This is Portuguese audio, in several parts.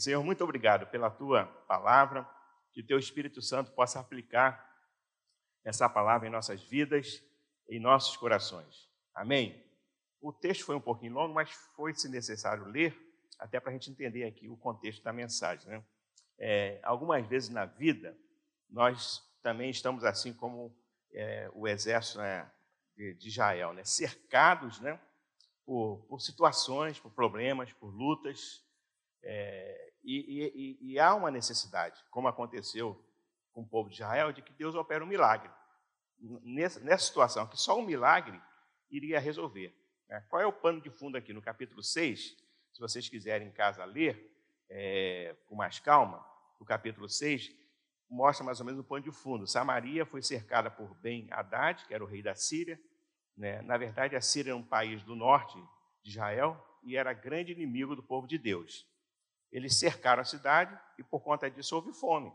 Senhor, muito obrigado pela tua palavra, que teu Espírito Santo possa aplicar essa palavra em nossas vidas, em nossos corações. Amém? O texto foi um pouquinho longo, mas foi-se necessário ler, até para a gente entender aqui o contexto da mensagem. Né? É, algumas vezes na vida, nós também estamos assim como é, o exército né, de, de, Israel, né? cercados né, por, por, situações, por problemas, por lutas, é, e, e, e, há uma necessidade, como aconteceu com o povo de Israel, de que Deus opere um milagre. Nessa, nessa situação, que só um milagre iria resolver. Né? Qual é o pano de fundo aqui? No capítulo 6, se vocês quiserem em casa ler é, com mais calma, o capítulo 6 mostra mais ou menos o pano de fundo. Samaria foi cercada por Ben Haddad, que era o rei da Síria. Né? Na verdade, a Síria é um país do norte de Israel e era grande inimigo do povo de Deus. Eles cercaram a cidade e, por conta disso, houve fome.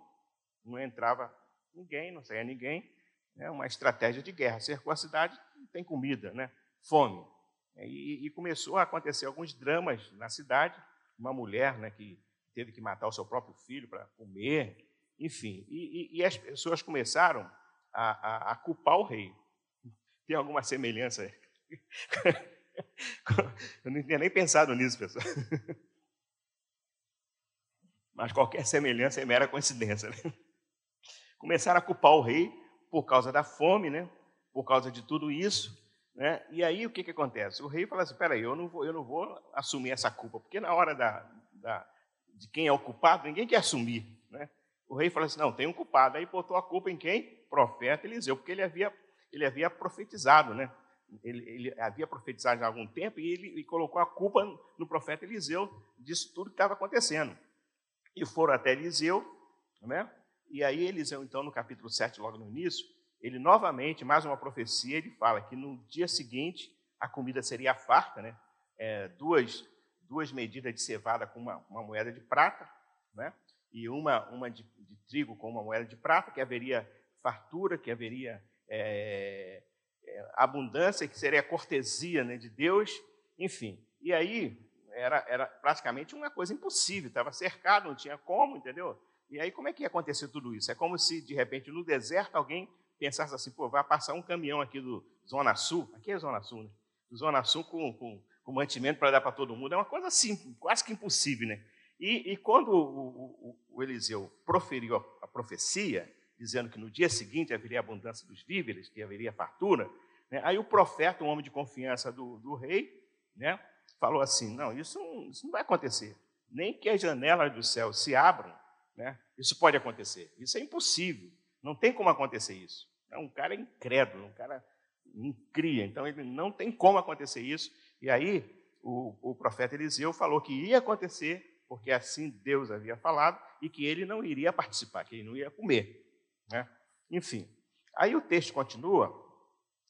Não entrava ninguém, não saía ninguém. Né? Uma estratégia de guerra. Cercou a cidade, não tem comida, né? fome. E, e começou a acontecer alguns dramas na cidade. Uma mulher né, que teve que matar o seu próprio filho para comer, enfim. E, e, e, as pessoas começaram a, a, a culpar o rei. Tem alguma semelhança? Eu não tinha nem pensado nisso, pessoal. Mas qualquer semelhança é mera coincidência. Né? Começaram a culpar o rei por causa da fome, né? por causa de tudo isso. Né? E aí o que, que acontece? O rei fala assim: peraí, eu não vou, eu não vou assumir essa culpa, porque na hora da, da, de quem é o culpado, ninguém quer assumir. Né? O rei fala assim: não, tem um culpado. Aí botou a culpa em quem? Profeta Eliseu, porque ele havia, ele havia profetizado, né? Ele, ele, havia profetizado há algum tempo e ele, ele colocou a culpa no profeta Eliseu disso tudo que estava acontecendo. E foram até Eliseu, né? E aí Eliseu, então, no capítulo 7, logo no início, ele novamente, mais uma profecia, ele fala que no dia seguinte a comida seria farta, né? É, duas, duas medidas de cevada com uma, uma moeda de prata, né? E uma, uma de, de, trigo com uma moeda de prata, que haveria fartura, que haveria é, é, abundância, que seria cortesia né, de Deus, enfim. E aí era, era praticamente uma coisa impossível, estava cercado, não tinha como, entendeu? E aí como é que ia acontecer tudo isso? É como se, de repente, no deserto, alguém pensasse assim, pô, vai passar um caminhão aqui do Zona Sul, aqui é Zona Sul, né? Zona Sul com, com, com mantimento para dar para todo mundo, é uma coisa assim, quase que impossível, né? E, e quando o, o, o, Eliseu proferiu a, a, profecia, dizendo que no dia seguinte haveria abundância dos víveres, que haveria fartura, né? aí o profeta, um homem de confiança do, do rei, né? Falou assim: não, isso, isso não vai acontecer. Nem que as janelas do céu se abram, né? isso pode acontecer. Isso é impossível. Não tem como acontecer isso. É um cara incrédulo, um cara incria. Então, ele não tem como acontecer isso. E aí, o, o profeta Eliseu falou que ia acontecer, porque assim Deus havia falado, e que ele não iria participar, que ele não ia comer. Né? Enfim. Aí o texto continua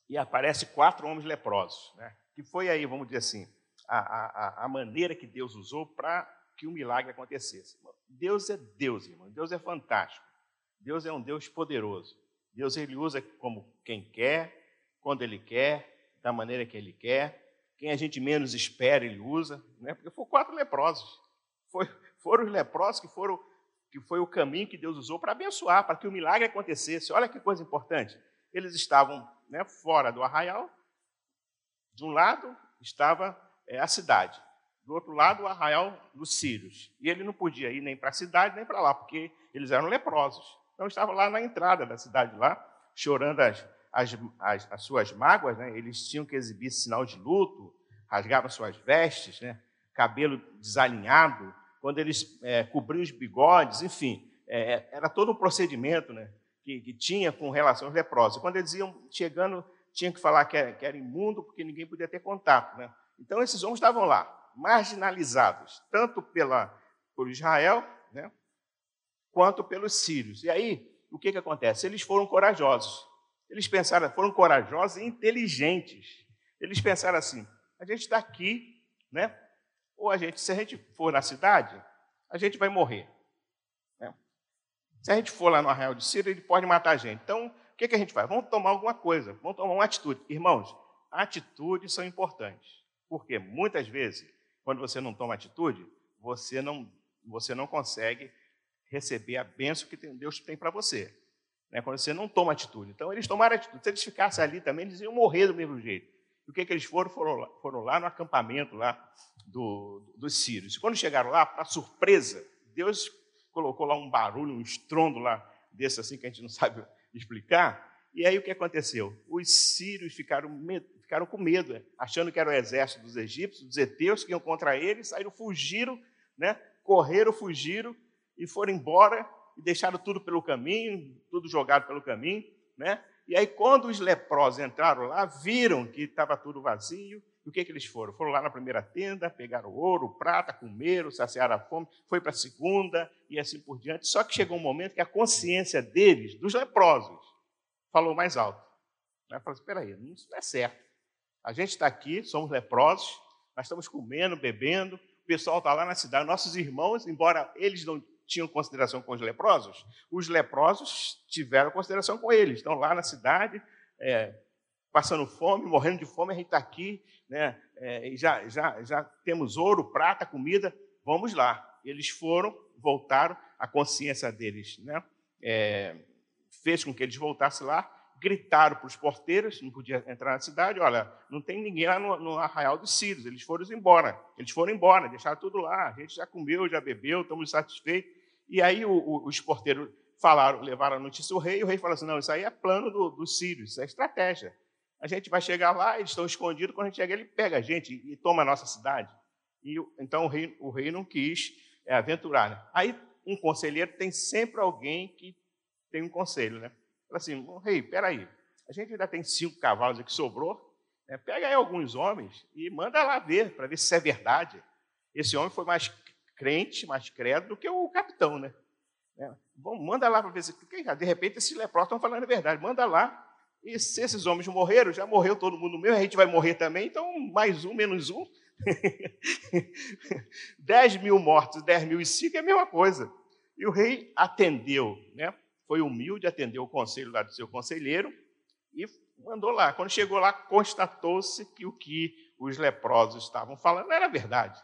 e aparece quatro homens leprosos, né? que foi aí, vamos dizer assim, a, a, a maneira que Deus usou para que o milagre acontecesse. Deus é Deus, irmão. Deus é fantástico. Deus é um Deus poderoso. Deus ele usa como quem quer, quando ele quer, da maneira que ele quer. Quem a gente menos espera, ele usa. Né? Porque foram quatro leprosos. Foi, foram os leprosos que foram que foi o caminho que Deus usou para abençoar, para que o milagre acontecesse. Olha que coisa importante. Eles estavam né, fora do arraial. De um lado estava é, a cidade. Do outro lado, o arraial dos sírios. E ele não podia ir nem para a cidade, nem para lá, porque eles eram leprosos. Então, estava lá na entrada da cidade, lá, chorando as, as, as, as suas mágoas. Né? Eles tinham que exibir sinal de luto, rasgavam suas vestes, né? cabelo desalinhado, quando eles é, cobriam os bigodes, enfim, é, era todo um procedimento né? que, que tinha com relação aos leprosos. Quando eles iam chegando, tinham que falar que era, que era imundo, porque ninguém podia ter contato. Né? Então, esses homens estavam lá, marginalizados, tanto pela, por Israel, né, quanto pelos sírios. E aí, o que, que acontece? Eles foram corajosos. Eles pensaram, foram corajosos e inteligentes. Eles pensaram assim: a gente está aqui, né? Ou a gente, se a gente for na cidade, a gente vai morrer. Né? Se a gente for lá no arraial de Sírio, ele pode matar a gente. Então, o que, que a gente faz? Vamos tomar alguma coisa, vamos tomar uma atitude. Irmãos, atitudes são importantes. Porque muitas vezes, quando você não toma atitude, você não, você não consegue receber a bênção que Deus tem para você. Né? Quando você não toma atitude. Então, eles tomaram atitude. Se eles ficassem ali também, eles iam morrer do mesmo jeito. E o que, que eles foram? Foram lá, foram lá no acampamento lá do, dos sírios. E quando chegaram lá, para surpresa, Deus colocou lá um barulho, um estrondo lá, desse assim que a gente não sabe explicar. E aí o que aconteceu? Os sírios ficaram, ficaram com medo, achando que era o exército dos egípcios, dos heteus que iam contra eles, saíram, fugiram, né? correram, fugiram e foram embora e deixaram tudo pelo caminho, tudo jogado pelo caminho, né? E aí, quando os leprosos entraram lá, viram que estava tudo vazio, e o que, que eles foram? Foram lá na primeira tenda, pegaram ouro, prata, comeram, saciaram a fome, foi para a segunda e assim por diante. Só que chegou um momento que a consciência deles, dos leprosos, falou mais alto. Né? Falou assim, espera aí, isso não é certo. A gente está aqui, somos leprosos, nós estamos comendo, bebendo, o pessoal está lá na cidade, nossos irmãos, embora eles não tinham consideração com os leprosos, os leprosos tiveram consideração com eles. Estão lá na cidade, é, passando fome, morrendo de fome, a gente está aqui, né, é, já, já, já temos ouro, prata, comida, vamos lá. Eles foram, voltaram, a consciência deles né, é, fez com que eles voltassem lá, gritaram para os porteiros, não podia entrar na cidade, olha, não tem ninguém lá no, no Arraial dos Sírios, eles foram embora, eles foram embora, deixaram tudo lá, a gente já comeu, já bebeu, estamos satisfeitos. E aí o, o, os porteiros falaram, levaram a notícia ao rei, e o rei falou assim, não, isso aí é plano dos do sírios, isso é estratégia. A gente vai chegar lá, eles estão escondidos, quando a gente chega, ele pega a gente e toma a nossa cidade. E, então o rei, o rei não quis é, aventurar. Né? Aí um conselheiro tem sempre alguém que tem um conselho, né? Fala assim, rei, peraí, a gente ainda tem cinco cavalos aqui sobrou, né? pega aí alguns homens e manda lá ver, para ver se é verdade. Esse homem foi mais crente, mais credo do que o capitão, né? Bom, manda lá para ver se. De repente, esses leprosos estão falando a verdade. Manda lá. E se esses homens morreram, já morreu todo mundo mesmo, a gente vai morrer também, então mais um, menos um. 10 mil mortos, 10 mil e cinco é a mesma coisa. E o rei atendeu, né? Foi humilde, atendeu o conselho lá do seu conselheiro e mandou lá. Quando chegou lá, constatou-se que o que os leprosos estavam falando era verdade.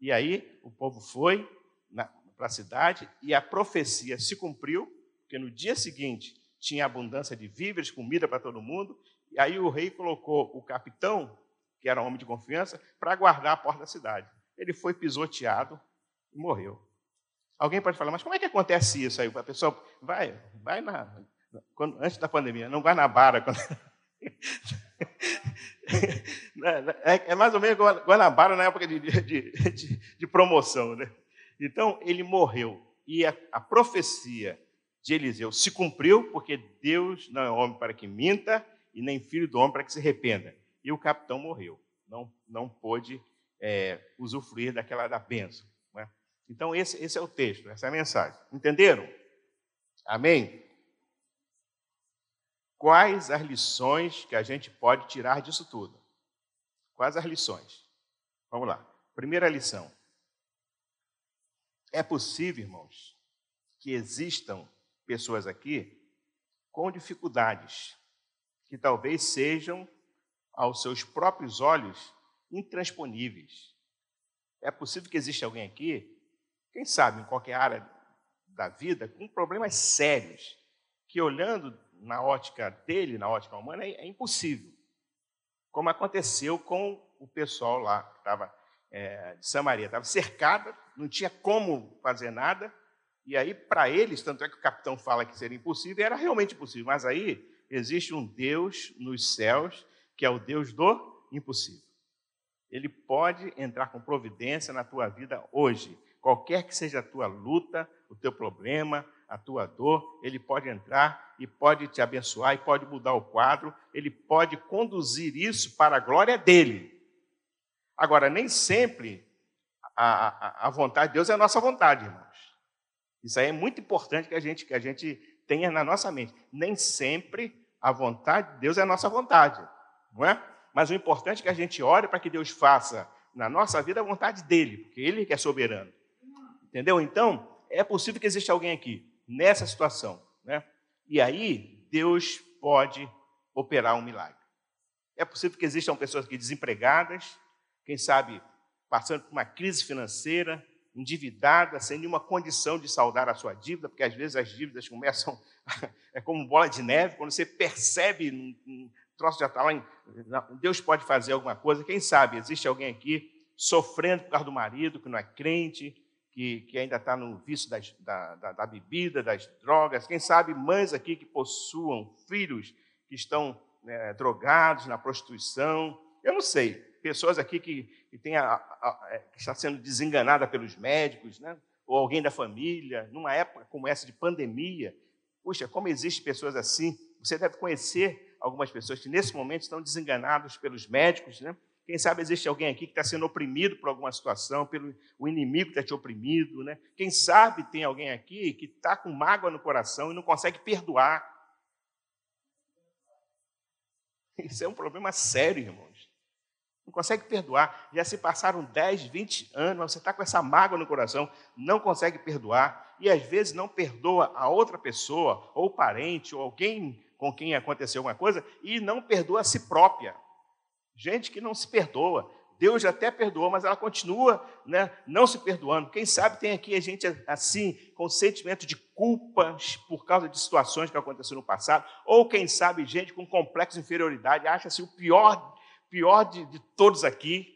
E aí o povo foi para a cidade e a profecia se cumpriu, porque no dia seguinte tinha abundância de víveres, comida para todo mundo. E aí o rei colocou o capitão, que era um homem de confiança, para guardar a porta da cidade. Ele foi pisoteado e morreu. Alguém pode falar, mas como é que acontece isso aí? A pessoa vai, vai na, quando, antes da pandemia, não vai na bara. Quando... É, é, mais ou menos Guanabara na época de, de, de, de promoção. Né? Então, ele morreu. E a, a, profecia de Eliseu se cumpriu, porque Deus não é homem para que minta, e nem filho do homem para que se arrependa. E o capitão morreu. Não, não pôde é, usufruir daquela da bênção. Então, esse, esse é o texto, essa é a mensagem. Entenderam? Amém? Quais as lições que a gente pode tirar disso tudo? Quais as lições? Vamos lá. Primeira lição. É possível, irmãos, que existam pessoas aqui com dificuldades que talvez sejam, aos seus próprios olhos, intransponíveis. É possível que exista alguém aqui, quem sabe em qualquer área da vida, com problemas sérios, que olhando na ótica dele, na ótica humana, é, é impossível como aconteceu com o pessoal lá que estava é, de Samaria. Estava cercada, não tinha como fazer nada, e aí, para eles, tanto é que o capitão fala que seria impossível, era realmente impossível, mas aí existe um Deus nos céus, que é o Deus do impossível. Ele pode entrar com providência na tua vida hoje, qualquer que seja a tua luta, o teu problema, a tua dor, ele pode entrar e pode te abençoar e pode mudar o quadro, ele pode conduzir isso para a glória dele. Agora, nem sempre a, a, a vontade de Deus é a nossa vontade, irmãos. Isso aí é muito importante que a gente, que a gente tenha na nossa mente. Nem sempre a vontade de Deus é a nossa vontade, não é? Mas o importante é que a gente ore para que Deus faça na nossa vida a vontade dele, porque ele que é soberano. Entendeu? Então, é possível que exista alguém aqui nessa situação. Né? E aí, Deus pode operar um milagre. É possível que existam pessoas aqui desempregadas, quem sabe passando por uma crise financeira, endividada, sem nenhuma condição de saldar a sua dívida, porque às vezes as dívidas começam, é como bola de neve, quando você percebe, um, troço já está lá, em, Deus pode fazer alguma coisa, quem sabe, existe alguém aqui sofrendo por causa do marido, que não é crente, que, que ainda está no vício das, da, da, da bebida, das drogas, quem sabe mães aqui que possuam filhos que estão né, drogados na prostituição, eu não sei, pessoas aqui que, que, tem a, a, é, que está sendo desenganada pelos médicos, né? ou alguém da família, numa época como essa de pandemia. Puxa, como existem pessoas assim? Você deve conhecer algumas pessoas que nesse momento estão desenganadas pelos médicos, né? Quem sabe existe alguém aqui que está sendo oprimido por alguma situação, pelo o inimigo que está te oprimido, né? Quem sabe tem alguém aqui que está com mágoa no coração e não consegue perdoar. Isso é um problema sério, irmãos. Não consegue perdoar. Já se passaram 10, 20 anos, mas você está com essa mágoa no coração, não consegue perdoar. E às vezes não perdoa a outra pessoa, ou parente, ou alguém com quem aconteceu alguma coisa, e não perdoa a si própria. Gente que não se perdoa. Deus já até perdoou, mas ela continua né, não se perdoando. Quem sabe tem aqui a gente assim, com sentimento de culpa por causa de situações que aconteceram no passado, ou quem sabe gente com complexo de inferioridade, acha-se o pior pior de, de todos aqui,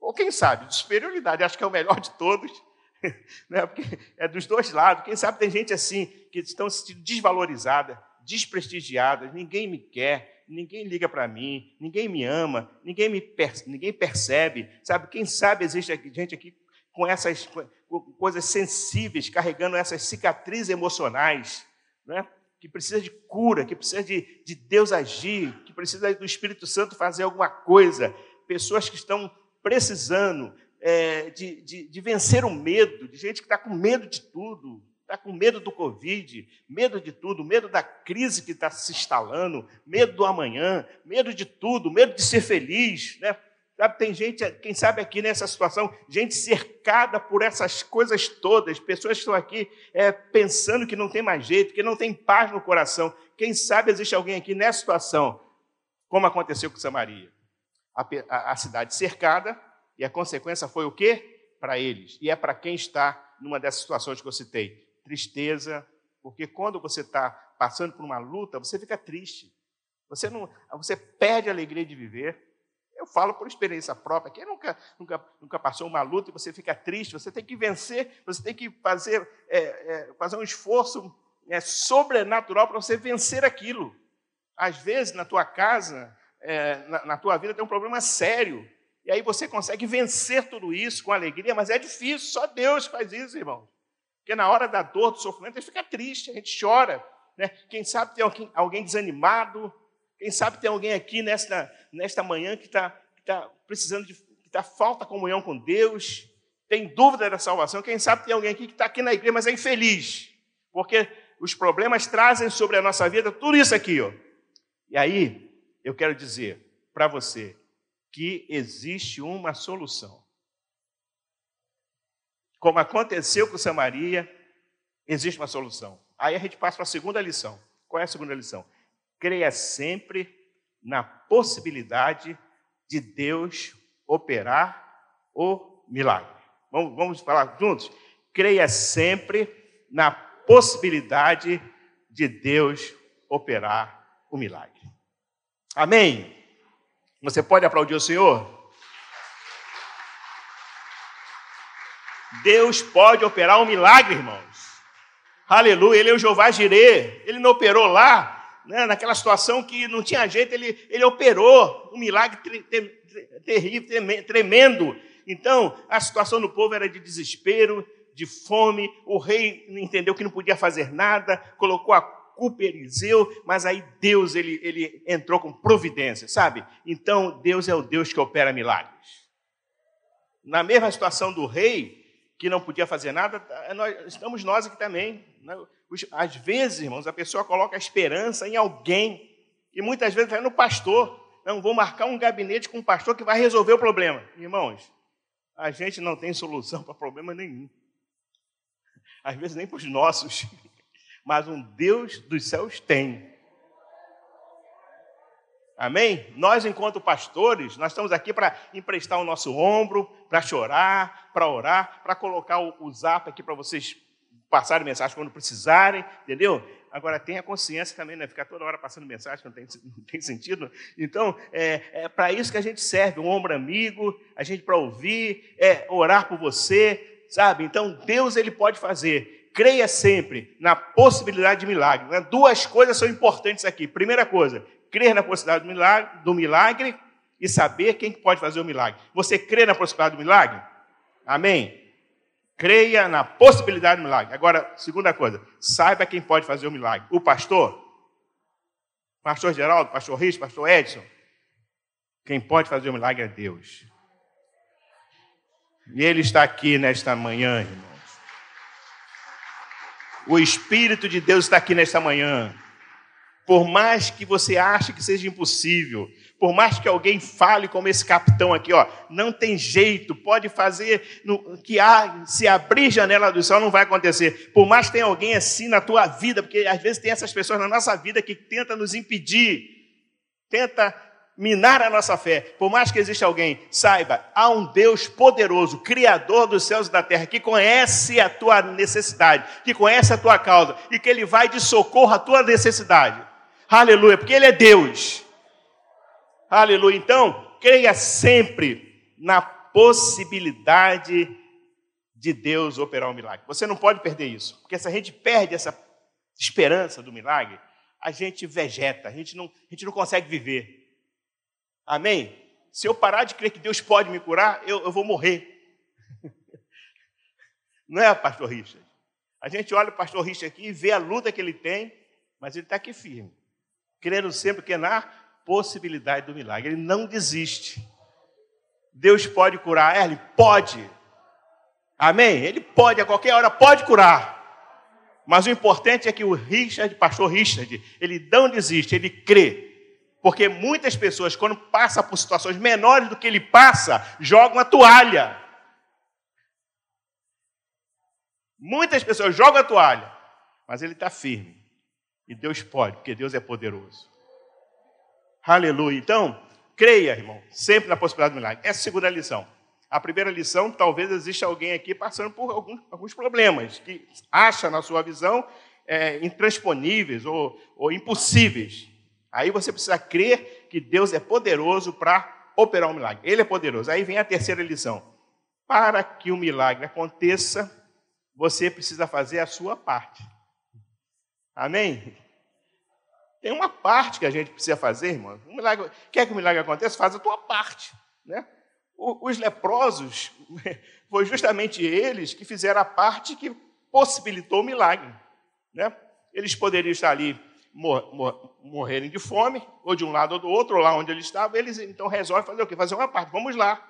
ou quem sabe, de superioridade, acho que é o melhor de todos, né? porque é dos dois lados. Quem sabe tem gente assim, que estão se sentindo desvalorizada, desprestigiada, ninguém me quer, ninguém liga para mim, ninguém me ama, ninguém me per ninguém percebe, sabe? Quem sabe existe gente aqui com essas coisas sensíveis, carregando essas cicatrizes emocionais, né? que precisa de cura, que precisa de, de Deus agir, que precisa do Espírito Santo fazer alguma coisa. Pessoas que estão precisando é, de, de, de, vencer o medo, de gente que está com medo de tudo, está com medo do Covid, medo de tudo, medo da crise que está se instalando, medo do amanhã, medo de tudo, medo de ser feliz, né? Sabe, tem gente, quem sabe aqui nessa situação, gente cercada por essas coisas todas, pessoas que estão aqui é, pensando que não tem mais jeito, que não tem paz no coração. Quem sabe existe alguém aqui nessa situação, como aconteceu com Samaria. A, a, a cidade cercada, e a consequência foi o quê? Para eles. E é para quem está numa dessas situações que eu citei. Tristeza, porque quando você está passando por uma luta, você fica triste. Você, não, você perde a alegria de viver. Eu falo por experiência própria. Quem nunca, nunca, nunca passou uma luta e você fica triste, você tem que vencer, você tem que fazer, é, é, fazer um esforço é, sobrenatural para você vencer aquilo. Às vezes, na tua casa, é, na, na tua vida, tem um problema sério. E aí você consegue vencer tudo isso com alegria, mas é difícil, só Deus faz isso, irmão. Porque na hora da dor, do sofrimento, a gente fica triste, a gente chora. Né? Quem sabe tem alguém, alguém desanimado, quem sabe tem alguém aqui nesta, nesta manhã que está tá precisando de. que está falta comunhão com Deus, tem dúvida da salvação. Quem sabe tem alguém aqui que está aqui na igreja, mas é infeliz, porque os problemas trazem sobre a nossa vida tudo isso aqui. Ó. E aí, eu quero dizer para você que existe uma solução. Como aconteceu com Samaria, existe uma solução. Aí a gente passa para a segunda lição. Qual é a segunda lição? creia sempre na possibilidade de Deus operar o milagre. Vamos, vamos falar juntos? Creia sempre na possibilidade de Deus operar o milagre. Amém? Você pode aplaudir o Senhor? Deus pode operar um milagre, irmãos. Aleluia, Ele é o Jeová Jirê. Ele não operou lá né, naquela situação que não tinha jeito, ele, ele operou um milagre terrível, tremendo. Então, a situação do povo era de desespero, de fome, o rei entendeu que não podia fazer nada, colocou a culpa Eliseu, mas aí Deus ele, ele entrou com providência, sabe? Então, Deus é o Deus que opera milagres. Na mesma situação do rei, que não podia fazer nada, nós, estamos nós aqui também. Né? Às vezes, irmãos, a pessoa coloca a esperança em alguém, e muitas vezes é no pastor. Não, vou marcar um gabinete com um pastor que vai resolver o problema. Irmãos, a gente não tem solução para problema nenhum. Às vezes nem para os nossos, mas um Deus dos céus tem. Amém? Nós, enquanto pastores, nós estamos aqui para emprestar o nosso ombro, para chorar, para orar, para colocar o, o zap aqui para vocês passarem mensagem quando precisarem, entendeu? Agora, tenha consciência também, né? Ficar toda hora passando mensagem, não tem, não tem sentido. Então, é, é para isso que a gente serve, um ombro amigo, a gente para ouvir, é orar por você, sabe? Então, Deus, Ele pode fazer. Creia sempre na possibilidade de milagre. Né? Duas coisas são importantes aqui. Primeira coisa, crer na possibilidade do milagre, do milagre e saber quem pode fazer o milagre. Você crê na possibilidade do milagre? Amém? Creia na possibilidade do milagre. Agora, segunda coisa, saiba quem pode fazer o milagre. O pastor? Pastor Geraldo, pastor Riz, pastor Edson. Quem pode fazer o milagre é Deus. E Ele está aqui nesta manhã, irmãos. O Espírito de Deus está aqui nesta manhã. Por mais que você ache que seja impossível, por mais que alguém fale como esse capitão aqui, ó, não tem jeito, pode fazer no, que há, se abrir janela do céu não vai acontecer. Por mais que tenha alguém assim na tua vida, porque às vezes tem essas pessoas na nossa vida que tenta nos impedir, tenta minar a nossa fé. Por mais que exista alguém, saiba, há um Deus poderoso, criador dos céus e da terra, que conhece a tua necessidade, que conhece a tua causa e que ele vai de socorro à tua necessidade. Aleluia, porque Ele é Deus. Aleluia. Então, creia sempre na possibilidade de Deus operar um milagre. Você não pode perder isso, porque se a gente perde essa esperança do milagre, a gente vegeta, a gente não, a gente não consegue viver. Amém? Se eu parar de crer que Deus pode me curar, eu, eu vou morrer. Não é, pastor Richard? A gente olha o pastor Richard aqui e vê a luta que ele tem, mas ele está aqui firme crendo sempre que é na possibilidade do milagre. Ele não desiste. Deus pode curar, ele pode. Amém? Ele pode, a qualquer hora, pode curar. Mas o importante é que o Richard, pastor Richard, ele não desiste, ele crê. Porque muitas pessoas, quando passam por situações menores do que ele passa, jogam a toalha. Muitas pessoas jogam a toalha, mas ele está firme. E Deus pode, porque Deus é poderoso. Aleluia. Então, creia, irmão, sempre na possibilidade do milagre. Essa é a segunda lição. A primeira lição, talvez exista alguém aqui passando por alguns, problemas, que acha, na sua visão, é, intransponíveis ou, ou impossíveis. Aí você precisa crer que Deus é poderoso para operar um milagre. Ele é poderoso. Aí vem a terceira lição. Para que o milagre aconteça, você precisa fazer a sua parte. Amém? Tem uma parte que a gente precisa fazer, irmão. Um milagre, quer que o milagre aconteça? Faz a tua parte. Né? Os leprosos, foi justamente eles que fizeram a parte que possibilitou o milagre. Né? Eles poderiam estar ali mor mor morrerem de fome, ou de um lado ou do outro, ou lá onde eles estavam, eles então resolvem fazer o quê? Fazer uma parte. Vamos lá.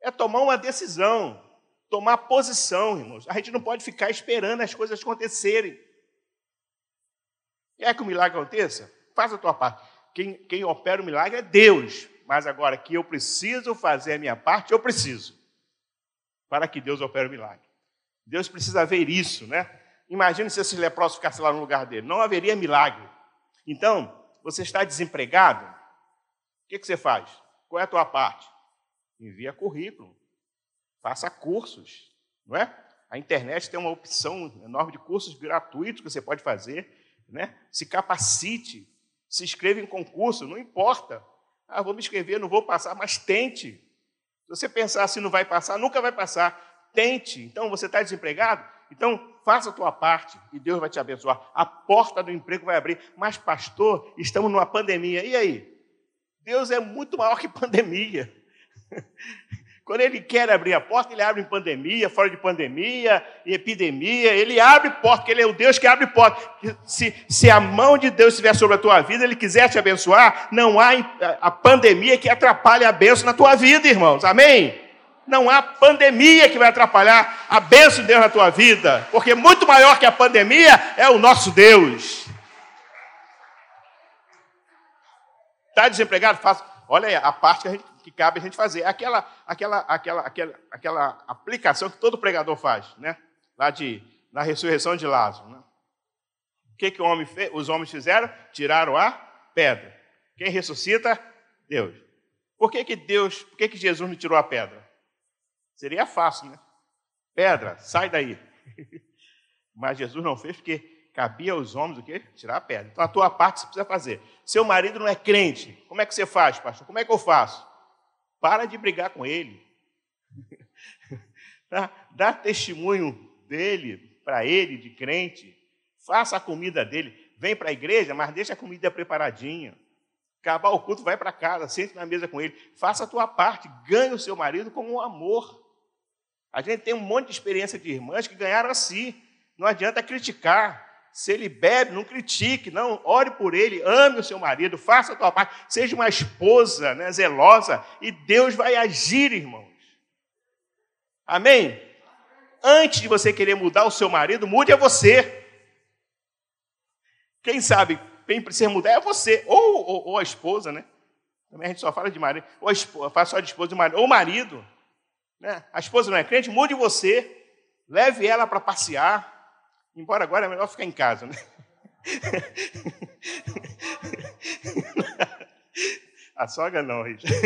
É tomar uma decisão, tomar posição, irmãos. A gente não pode ficar esperando as coisas acontecerem. Quer que o milagre aconteça? Faça a tua parte. Quem, quem opera o milagre é Deus. Mas agora que eu preciso fazer a minha parte, eu preciso. Para que Deus opere o milagre. Deus precisa ver isso, né? Imagine se esses leprosos ficassem lá no lugar dele. Não haveria milagre. Então, você está desempregado? O que, que você faz? Qual é a tua parte? Envia currículo. Faça cursos. Não é? A internet tem uma opção enorme de cursos gratuitos que você pode fazer né? se capacite, se inscreva em concurso, não importa. Ah, vou me inscrever, não vou passar, mas tente. Se você pensar assim, não vai passar, nunca vai passar. Tente. Então, você está desempregado? Então, faça a tua parte e Deus vai te abençoar. A porta do emprego vai abrir. Mas, pastor, estamos numa pandemia. E aí? Deus é muito maior que pandemia. Quando ele quer abrir a porta, ele abre em pandemia, fora de pandemia, em epidemia, ele abre porta, porque ele é o Deus que abre porta. Se, se a mão de Deus estiver sobre a tua vida, ele quiser te abençoar, não há a pandemia que atrapalhe a bênção na tua vida, irmãos. Amém? Não há pandemia que vai atrapalhar a bênção de Deus na tua vida, porque muito maior que a pandemia é o nosso Deus. Está desempregado? Faça. Olha aí, a parte que a gente que cabe a gente fazer. Aquela, aquela, aquela, aquela, aquela aplicação que todo pregador faz, né? Lá de, na ressurreição de Lázaro. Né? O que, que homem fez, os homens fizeram? Tiraram a pedra. Quem ressuscita? Deus. Por que, que Deus, por que, que Jesus não tirou a pedra? Seria fácil, né? Pedra, sai daí. Mas Jesus não fez porque cabia aos homens o quê? Tirar a pedra. Então a tua parte você precisa fazer. Seu marido não é crente. Como é que você faz, pastor? Como é que eu faço? Para de brigar com ele. Dá, testemunho dele para ele, de crente. Faça a comida dele. Vem para a igreja, mas deixa a comida preparadinha. Acabar o culto, vai para casa, sente na mesa com ele. Faça a tua parte, ganhe o seu marido com um amor. A gente tem um monte de experiência de irmãs que ganharam assim. Não adianta criticar. Se ele bebe, não critique, não. Ore por ele, ame o seu marido, faça a tua parte, seja uma esposa né, zelosa, e Deus vai agir, irmãos. Amém? Antes de você querer mudar o seu marido, mude a você. Quem sabe quem precisa mudar é você, ou, ou, ou, a esposa, né? Também a gente só fala de marido, ou a esposa, fala só de esposa marido, ou marido. Né? A esposa não é crente, mude você, leve ela para passear, embora agora é melhor ficar em casa, né? A sogra não, Richard.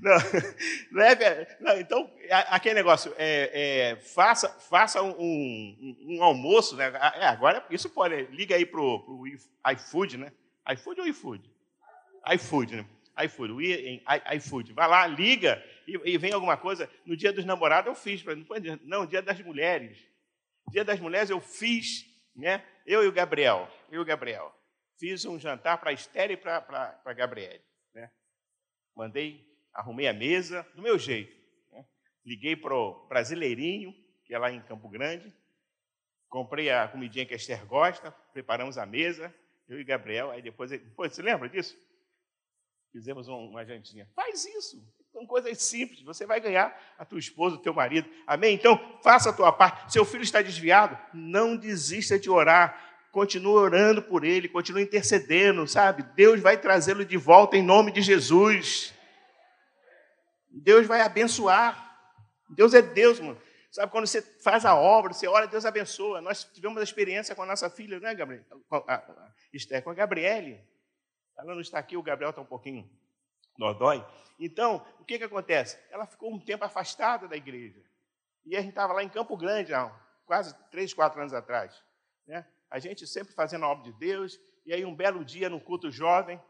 Não, leve, não, então, aquele negócio, é, é, faça, faça um, um, um, almoço, né? É, agora isso pode, liga aí para o iFood, né? iFood ou iFood? iFood, né? iFood, o I, iFood. Vai lá, liga e, e, vem alguma coisa. No dia dos namorados eu fiz, não, não, dia das mulheres. Dia das mulheres eu fiz, né? Eu e o Gabriel, eu e o Gabriel. Fiz um jantar para a e para a Gabriele. Mandei, arrumei a mesa do meu jeito. Né? Liguei para o Brasileirinho, que é lá em Campo Grande. Comprei a comidinha que a Esther gosta, preparamos a mesa, eu e Gabriel. Aí depois, depois você lembra disso? Fizemos uma jantinha. Faz isso. São coisas simples. Você vai ganhar a tua esposa, o teu marido. Amém? Então, faça a tua parte. Seu filho está desviado, não desista de orar continue orando por ele, continue intercedendo, sabe? Deus vai trazê-lo de volta em nome de Jesus. Deus vai abençoar. Deus é Deus, mano. Sabe, quando você faz a obra, você ora, Deus abençoa. Nós tivemos a experiência com a nossa filha, né, Gabriel? Com a, Esther, com a Gabriele. Ela não está aqui, o Gabriel está um pouquinho dodói. Então, o que, que acontece? Ela ficou um tempo afastada da igreja. E a gente estava lá em Campo Grande, há quase três, quatro anos atrás. Né? a gente sempre fazendo a obra de Deus, e aí um belo dia no culto jovem,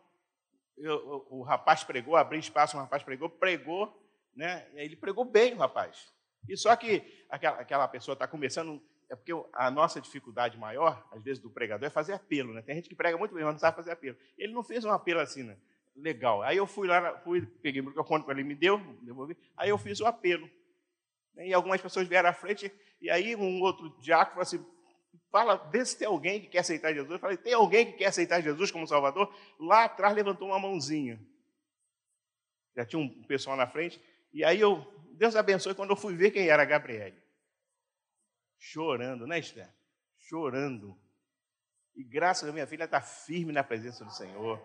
eu, o, o, rapaz pregou, abri espaço, o rapaz pregou, pregou, né? E ele pregou bem, o rapaz. E só que aquela, aquela pessoa está começando, é porque a nossa dificuldade maior, às vezes, do pregador é fazer apelo, né? Tem gente que prega muito bem, mas não sabe fazer apelo. Ele não fez um apelo assim, né? Legal. Aí eu fui lá, fui, peguei o microfone para ele, me deu, devolvi. Aí eu fiz o apelo. E algumas pessoas vieram à frente, e aí um outro diácono falou assim: fala, vê se tem alguém que quer aceitar Jesus. Eu falei, tem alguém que quer aceitar Jesus como Salvador? Lá atrás levantou uma mãozinha. Já tinha um pessoal na frente. E aí eu, Deus abençoe, quando eu fui ver quem era a Gabriele. Chorando, né, Esther? Chorando. E graças a minha filha está firme na presença do Senhor.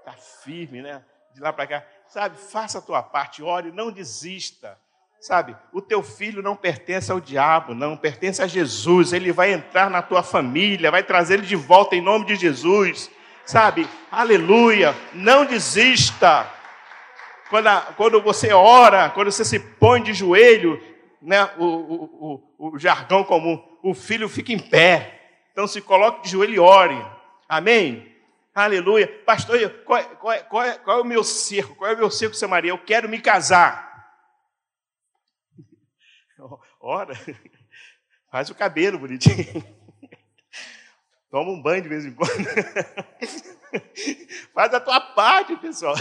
Está firme, né? De lá para cá. Sabe, faça a tua parte, ore, não desista. Sabe, o teu filho não pertence ao diabo, não, pertence a Jesus. Ele vai entrar na tua família, vai trazer ele de volta em nome de Jesus. Sabe, aleluia, não desista. Quando, a, quando você ora, quando você se põe de joelho, né, o, o, o, o jargão comum, o filho fica em pé. Então se coloque de joelho e ore. Amém? Aleluia. Pastor, qual, qual, qual, qual é o meu cerco? Qual é o meu cerco, Samaria? Maria? Eu quero me casar. Ora, faz o cabelo bonitinho. Toma um banho de vez em quando. Faz a tua parte, pessoal.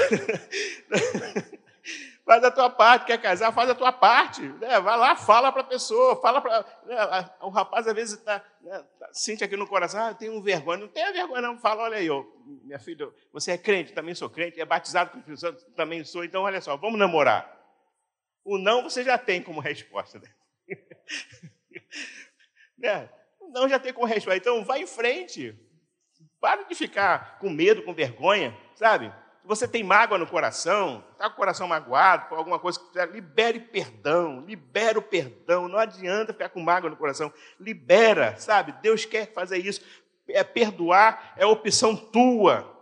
Faz a tua parte, quer casar, faz a tua parte. Né? Vai lá, fala para a pessoa, fala para. Né? O rapaz às vezes está, né? Tá, sente aqui no coração, ah, eu tenho vergonha. Não tenha vergonha, não. Fala, olha aí, ó, minha filha, você é crente, também sou crente, é batizado com o Espírito Santo, também sou, então olha só, vamos namorar. O não você já tem como resposta. Né? né? Não já tem como resposta. Então, vai em frente. Para de ficar com medo, com vergonha, sabe? Você tem mágoa no coração, está com o coração magoado por alguma coisa, libere perdão, libera o perdão. Não adianta ficar com mágoa no coração. Libera, sabe? Deus quer fazer isso. É perdoar, é opção tua.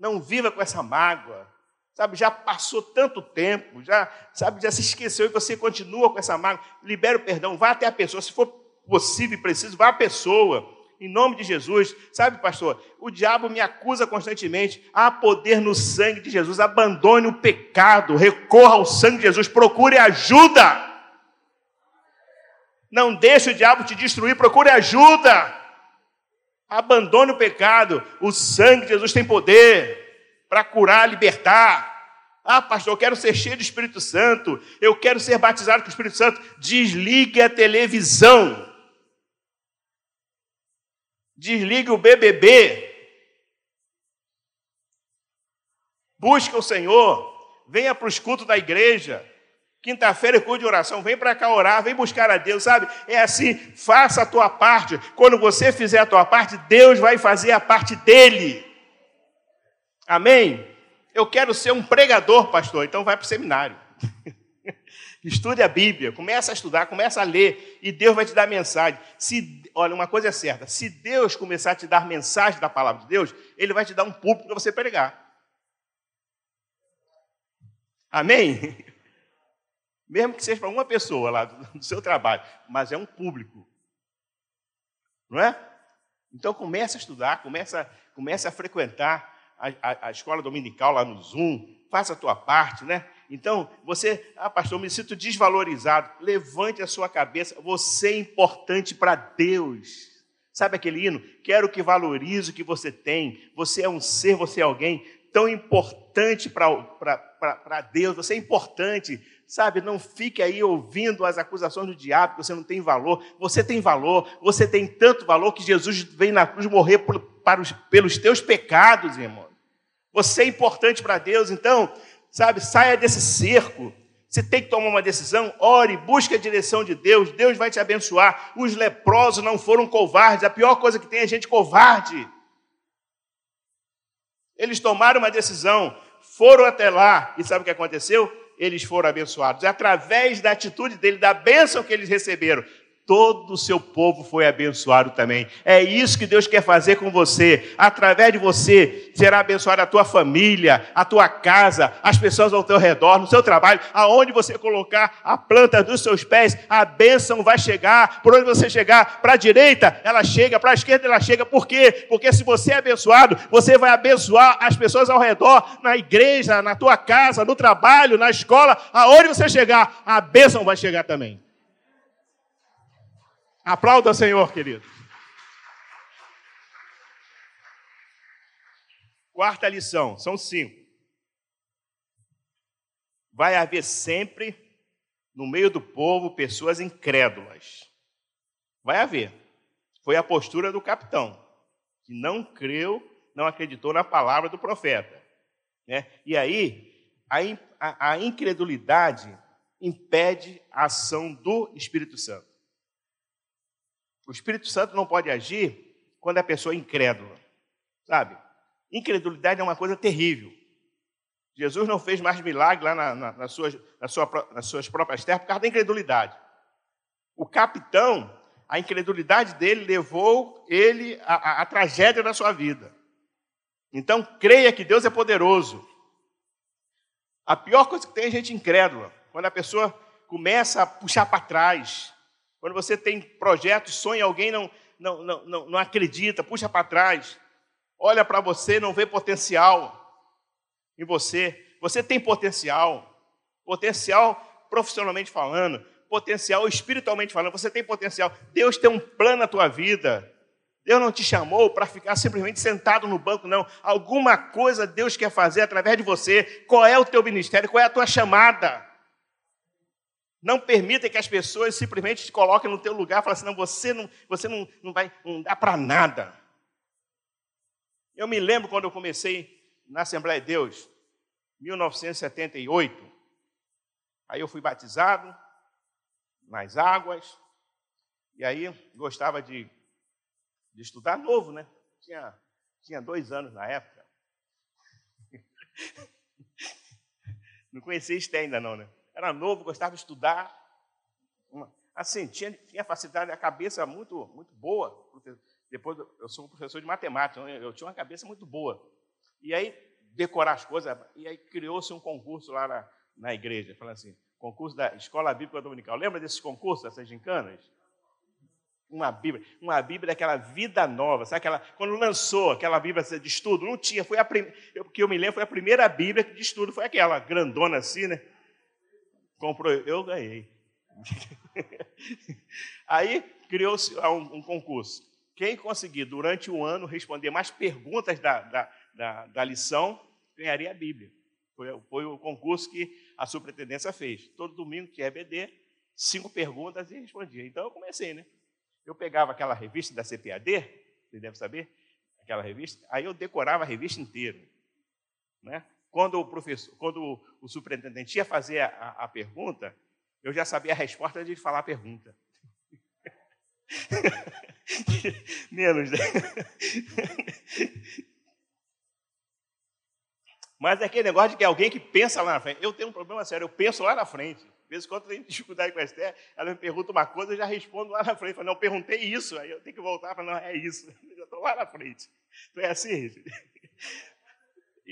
Não viva com essa mágoa. Sabe, já passou tanto tempo, já, sabe, já se esqueceu e você continua com essa mágoa. Libera o perdão, vá até a pessoa. Se for possível e preciso, vá à pessoa. Em nome de Jesus. Sabe, pastor, o diabo me acusa constantemente. Há poder no sangue de Jesus. Abandone o pecado, recorra ao sangue de Jesus, procure ajuda. Não deixe o diabo te destruir, procure ajuda. Abandone o pecado. O sangue de Jesus tem poder para curar, libertar. Ah, pastor, eu quero ser cheio do Espírito Santo. Eu quero ser batizado com o Espírito Santo. Desligue a televisão. Desligue o BBB. Busque o Senhor. Venha para os cultos da igreja. Quinta-feira é culto de oração, vem para cá orar, vem buscar a Deus, sabe? É assim, faça a tua parte. Quando você fizer a tua parte, Deus vai fazer a parte dele. Amém? Eu quero ser um pregador, pastor, então vai para o seminário. Estude a Bíblia, começa a estudar, começa a ler, e Deus vai te dar mensagem. Se, olha, uma coisa é certa: se Deus começar a te dar mensagem da palavra de Deus, Ele vai te dar um público para você pregar. Amém? Mesmo que seja para uma pessoa lá do seu trabalho, mas é um público. Não é? Então comece a estudar, comece, comece a frequentar a, a, a, escola dominical lá no Zoom, faça a tua parte, né? Então, você, ah, pastor, me sinto desvalorizado. Levante a sua cabeça, você é importante para Deus. Sabe aquele hino? Quero que valorize o que você tem. Você é um ser, você é alguém tão importante para Deus, você é importante. Sabe, não fique aí ouvindo as acusações do diabo, que você não tem valor. Você tem valor, você tem tanto valor que Jesus veio na cruz morrer por, para os, pelos teus pecados, irmão. Você é importante para Deus, então, sabe, saia desse cerco. Você tem que tomar uma decisão, ore, busque a direção de Deus, Deus vai te abençoar. Os leprosos não foram covardes, a pior coisa que tem é gente covarde. Eles tomaram uma decisão, foram até lá, e sabe o que aconteceu? eles foram abençoados. É através da atitude dele, da bênção que eles receberam, todo o seu povo foi abençoado também. É isso que Deus quer fazer com você. Através de você será abençoada a tua família, a tua casa, as pessoas ao teu redor, no seu trabalho, aonde você colocar a planta dos seus pés, a bênção vai chegar. Por onde você chegar, para a direita, ela chega, para a esquerda ela chega. Por quê? Porque se você é abençoado, você vai abençoar as pessoas ao redor, na igreja, na tua casa, no trabalho, na escola, aonde você chegar, a bênção vai chegar também. Aplauda, Senhor, querido. Quarta lição, são cinco. Vai haver sempre, no meio do povo, pessoas incrédulas. Vai haver. Foi a postura do capitão, que não creu, não acreditou na palavra do profeta. Né? E aí, a, a, a incredulidade impede a ação do Espírito Santo. O Espírito Santo não pode agir quando a pessoa é incrédula, sabe? Incredulidade é uma coisa terrível. Jesus não fez mais milagre lá na, na, nas, suas, na sua, nas suas próprias terras por causa da incredulidade. O capitão, a incredulidade dele levou ele à, à tragédia da sua vida. Então, creia que Deus é poderoso. A pior coisa que tem é gente incrédula, quando a pessoa começa a puxar para trás, quando você tem projetos, sonha alguém, não, não, não, não, não acredita, puxa para trás, olha para você, não vê potencial em você. Você tem potencial, potencial profissionalmente falando, potencial espiritualmente falando, você tem potencial. Deus tem um plano na tua vida. Deus não te chamou para ficar simplesmente sentado no banco, não. Alguma coisa Deus quer fazer através de você. Qual é o teu ministério? Qual é a tua chamada? Não permita que as pessoas simplesmente te coloquem no teu lugar e falem assim, não, você não, você não, não vai, não dá para nada. Eu me lembro quando eu comecei na Assembleia de Deus, 1978. Aí eu fui batizado nas águas, e aí gostava de, de estudar novo, né? Tinha, tinha dois anos na época. Não conhecia isso ainda não, né? Era novo, gostava de estudar. Assim, tinha, tinha facilidade, a cabeça muito, muito boa. Depois eu sou professor de matemática, então eu tinha uma cabeça muito boa. E aí decorar as coisas. E aí criou-se um concurso lá na, na igreja, falando assim, concurso da Escola Bíblica Dominical. Lembra desses concursos, dessas gincanas? Uma Bíblia, uma Bíblia daquela vida nova, sabe aquela, quando lançou aquela Bíblia de estudo, não tinha, foi a primeira, que eu me lembro, foi a primeira Bíblia de estudo, foi aquela grandona assim, né? Comprou, eu ganhei. Aí criou-se um, um, concurso. Quem conseguir, durante o ano, responder mais perguntas da, da, da, da lição, ganharia a Bíblia. Foi, foi, o concurso que a superintendência fez. Todo domingo tinha EBD, cinco perguntas e respondia. Então eu comecei, né? Eu pegava aquela revista da CPAD, você deve saber, aquela revista, aí eu decorava a revista inteira. Né? Quando o professor, quando o superintendente ia fazer a, a pergunta, eu já sabia a resposta de falar a pergunta. Menos, né? Mas é aquele negócio de que alguém que pensa lá na frente. Eu tenho um problema sério, eu penso lá na frente. Às vezes, quando eu tenho dificuldade com a Esther, ela me pergunta uma coisa, eu já respondo lá na frente. Eu falo, não, eu perguntei isso. Aí eu tenho que voltar para não, é isso. Eu estou lá na frente. Então é assim,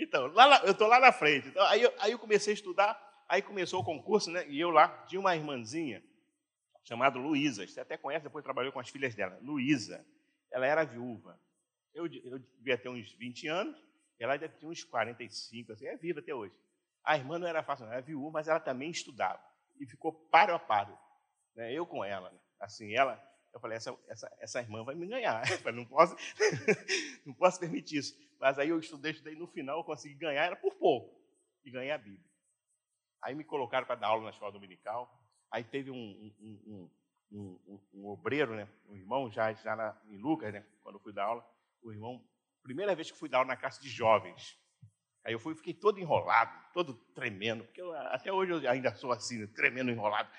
Então, lá, eu estou lá na frente. Então, aí, eu, aí eu comecei a estudar, aí começou o concurso, né? E eu lá, tinha uma irmãzinha chamada Luísa. Você até conhece, depois trabalhou com as filhas dela. Luísa. Ela era viúva. Eu, eu devia ter uns 20 anos, ela deve ter uns 45, assim, é viva até hoje. A irmã não era fácil, não, era viúva, mas ela também estudava. E ficou paro a paro. Né? Eu com ela. Assim, ela, eu falei, essa, essa, essa irmã vai me ganhar. Eu falei, não posso, não posso permitir isso. Mas aí eu estudei, estudei, no final eu consegui ganhar, era por pouco. E ganhei a Bíblia. Aí me colocaram para dar aula na escola dominical. Aí teve um, um, um, um, obreiro, né? um irmão, já, já na, em Lucas, né? quando eu fui dar aula, o irmão Primeira vez que fui dar aula na classe de jovens. Aí eu fui, fiquei todo enrolado, todo tremendo, porque eu, até hoje eu ainda sou assim, tremendo, enrolado.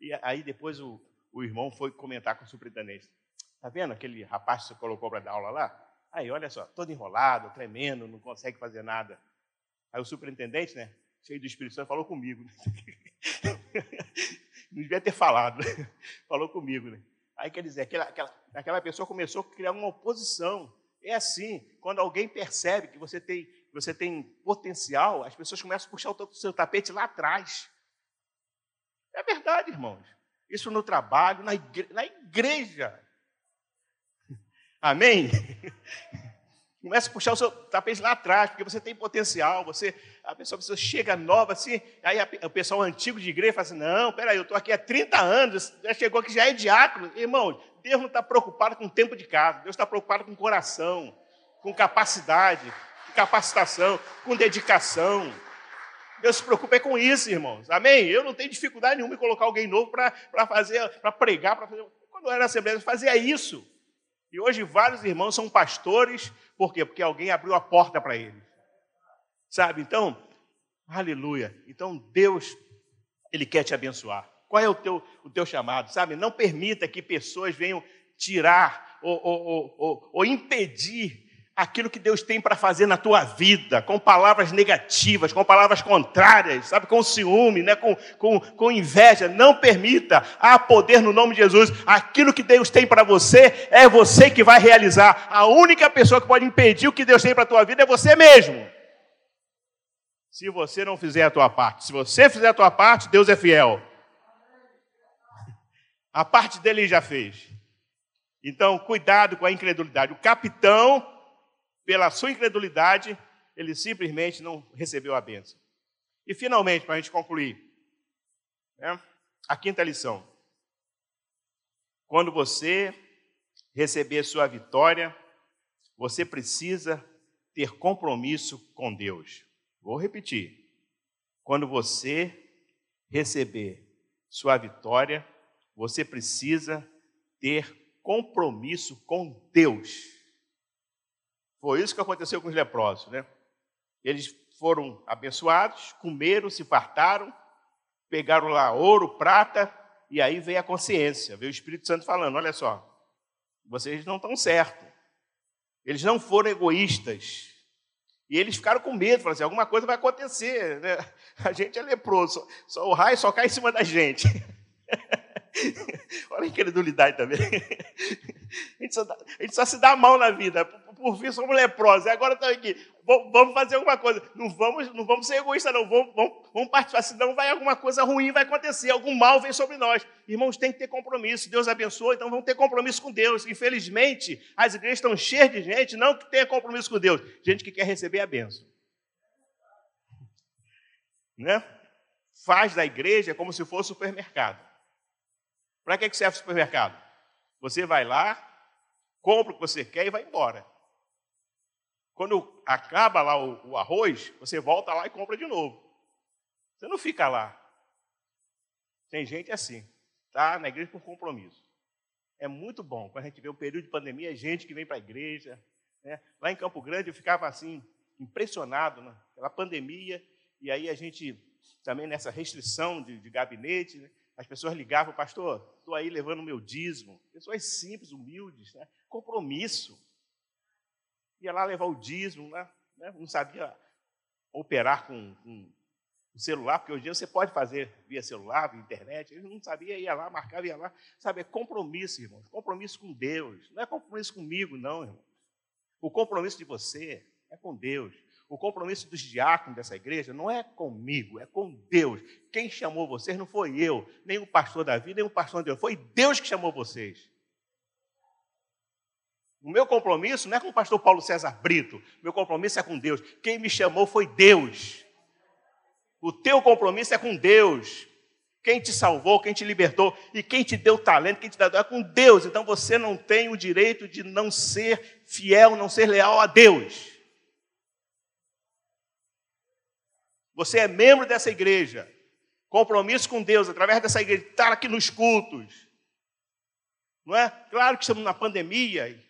E aí depois o, o irmão foi comentar com o superintendente. Tá vendo aquele rapaz que você colocou para dar aula lá? Aí, olha só, todo enrolado, tremendo, não consegue fazer nada. Aí o superintendente, né, cheio do Espírito Santo, falou comigo. não devia ter falado. falou comigo, né? Aí quer dizer, aquela, aquela, aquela pessoa começou a criar uma oposição é assim, quando alguém percebe que você tem, você tem potencial, as pessoas começam a puxar o seu tapete lá atrás. É verdade, irmãos. Isso no trabalho, na igreja. Na igreja. Amém? Começa a puxar o seu tapete lá atrás, porque você tem potencial, você, a pessoa, a pessoa chega nova assim, aí a, o pessoal antigo de igreja fala assim, não, peraí, eu estou aqui há 30 anos, já chegou aqui, já é diácono. Irmão, Deus não está preocupado com o tempo de casa, Deus está preocupado com coração, com capacidade, com capacitação, com dedicação. Deus se preocupa é com isso, irmãos. Amém? Eu não tenho dificuldade nenhuma em colocar alguém novo para fazer, para pregar, para fazer. Quando eu era assembleia, eu fazia isso. E hoje vários irmãos são pastores, por quê? Porque alguém abriu a porta para eles. Sabe? Então, aleluia. Então Deus, Ele quer te abençoar. Qual é o teu, o teu chamado? Sabe? Não permita que pessoas venham tirar ou, ou, ou, ou impedir aquilo que Deus tem para fazer na tua vida, com palavras negativas, com palavras contrárias, sabe, com ciúme, né? com, com, com inveja. Não permita. Há poder no nome de Jesus. Aquilo que Deus tem para você é você que vai realizar. A única pessoa que pode impedir o que Deus tem para a tua vida é você mesmo. Se você não fizer a tua parte. Se você fizer a tua parte, Deus é fiel. A parte dele já fez. Então, cuidado com a incredulidade. O capitão pela sua incredulidade, ele simplesmente não recebeu a bênção. E finalmente, para a gente concluir, né, a quinta lição. Quando você receber sua vitória, você precisa ter compromisso com Deus. Vou repetir. Quando você receber sua vitória, você precisa ter compromisso com Deus. Foi isso que aconteceu com os leprosos, né? Eles foram abençoados, comeram, se fartaram, pegaram lá ouro, prata, e aí veio a consciência, veio o Espírito Santo falando: olha só, vocês não estão certos. Eles não foram egoístas. E eles ficaram com medo, falaram assim: alguma coisa vai acontecer. Né? A gente é leproso, só, o raio só cai em cima da gente. Olha a incredulidade também. A gente, só a gente só se dá mal na vida por fim somos leprosos. E agora estamos aqui. Vamos fazer alguma coisa. Não vamos, não vamos ser egoístas, não. Vamos, vamos, vamos participar, senão vai alguma coisa ruim vai acontecer, algum mal vem sobre nós. Irmãos, tem que ter compromisso. Deus abençoa, então vamos ter compromisso com Deus. Infelizmente, as igrejas estão cheias de gente, não que tenha compromisso com Deus, gente que quer receber a bênção. Né? Faz da igreja como se fosse supermercado. Para que serve o supermercado? Você vai lá, compra o que você quer e vai embora. Quando acaba lá o, o arroz, você volta lá e compra de novo. Você não fica lá. Tem gente assim, tá na igreja por compromisso. É muito bom quando a gente vê o período de pandemia, gente que vem para a igreja. Né? Lá em Campo Grande eu ficava assim, impressionado né? pela pandemia, e aí a gente também nessa restrição de, de gabinete, né? as pessoas ligavam, pastor, estou aí levando o meu dízimo. Pessoas simples, humildes, né? compromisso. Ia lá levar o dízimo, né? né? não sabia operar com, com o celular, porque hoje em dia você pode fazer via celular, via internet. Ele não sabia, ia lá, marcava, ia lá. Sabe, é compromisso, irmãos. Compromisso com Deus. Não é compromisso comigo, não, irmão. O compromisso de você é com Deus. O compromisso dos diáconos dessa igreja não é comigo, é com Deus. Quem chamou vocês não foi eu, nem o pastor Davi, nem o pastor Deus. Foi Deus que chamou vocês. O meu compromisso não é com o pastor Paulo César Brito, meu compromisso é com Deus. Quem me chamou foi Deus. O teu compromisso é com Deus. Quem te salvou, quem te libertou e quem te deu talento, quem te deu é com Deus. Então você não tem o direito de não ser fiel, não ser leal a Deus. Você é membro dessa igreja. Compromisso com Deus através dessa igreja, estar aqui nos cultos. Não é? Claro que estamos na pandemia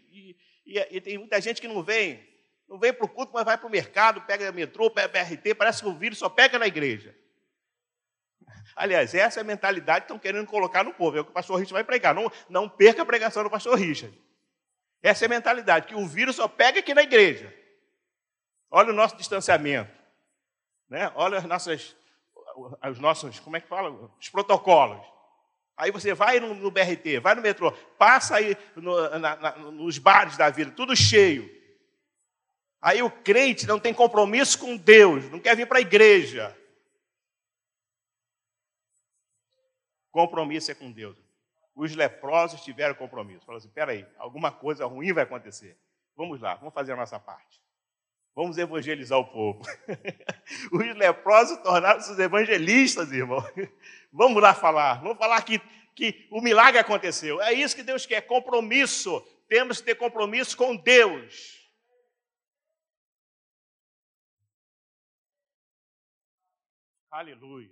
e, tem muita gente que não vem. Não vem para o culto, mas vai para o mercado, pega metrô, pega BRT, parece que o vírus só pega na igreja. Aliás, essa é a mentalidade que estão querendo colocar no povo. É o que o pastor Richard vai pregar. Não, não perca a pregação do pastor Richard. Essa é a mentalidade, que o vírus só pega aqui na igreja. Olha o nosso distanciamento. Né? Olha as nossas, os nossos, como é que fala? Os protocolos. Aí você vai no, no BRT, vai no metrô, passa aí no, na, na, nos bares da vida, tudo cheio. Aí o crente não tem compromisso com Deus, não quer vir para a igreja. Compromisso é com Deus. Os leprosos tiveram compromisso. Falaram assim: peraí, alguma coisa ruim vai acontecer. Vamos lá, vamos fazer a nossa parte. Vamos evangelizar o povo. Os leprosos tornaram-se evangelistas, irmão. Vamos lá falar. Vamos falar que, que o milagre aconteceu. É isso que Deus quer: compromisso. Temos que ter compromisso com Deus. Aleluia.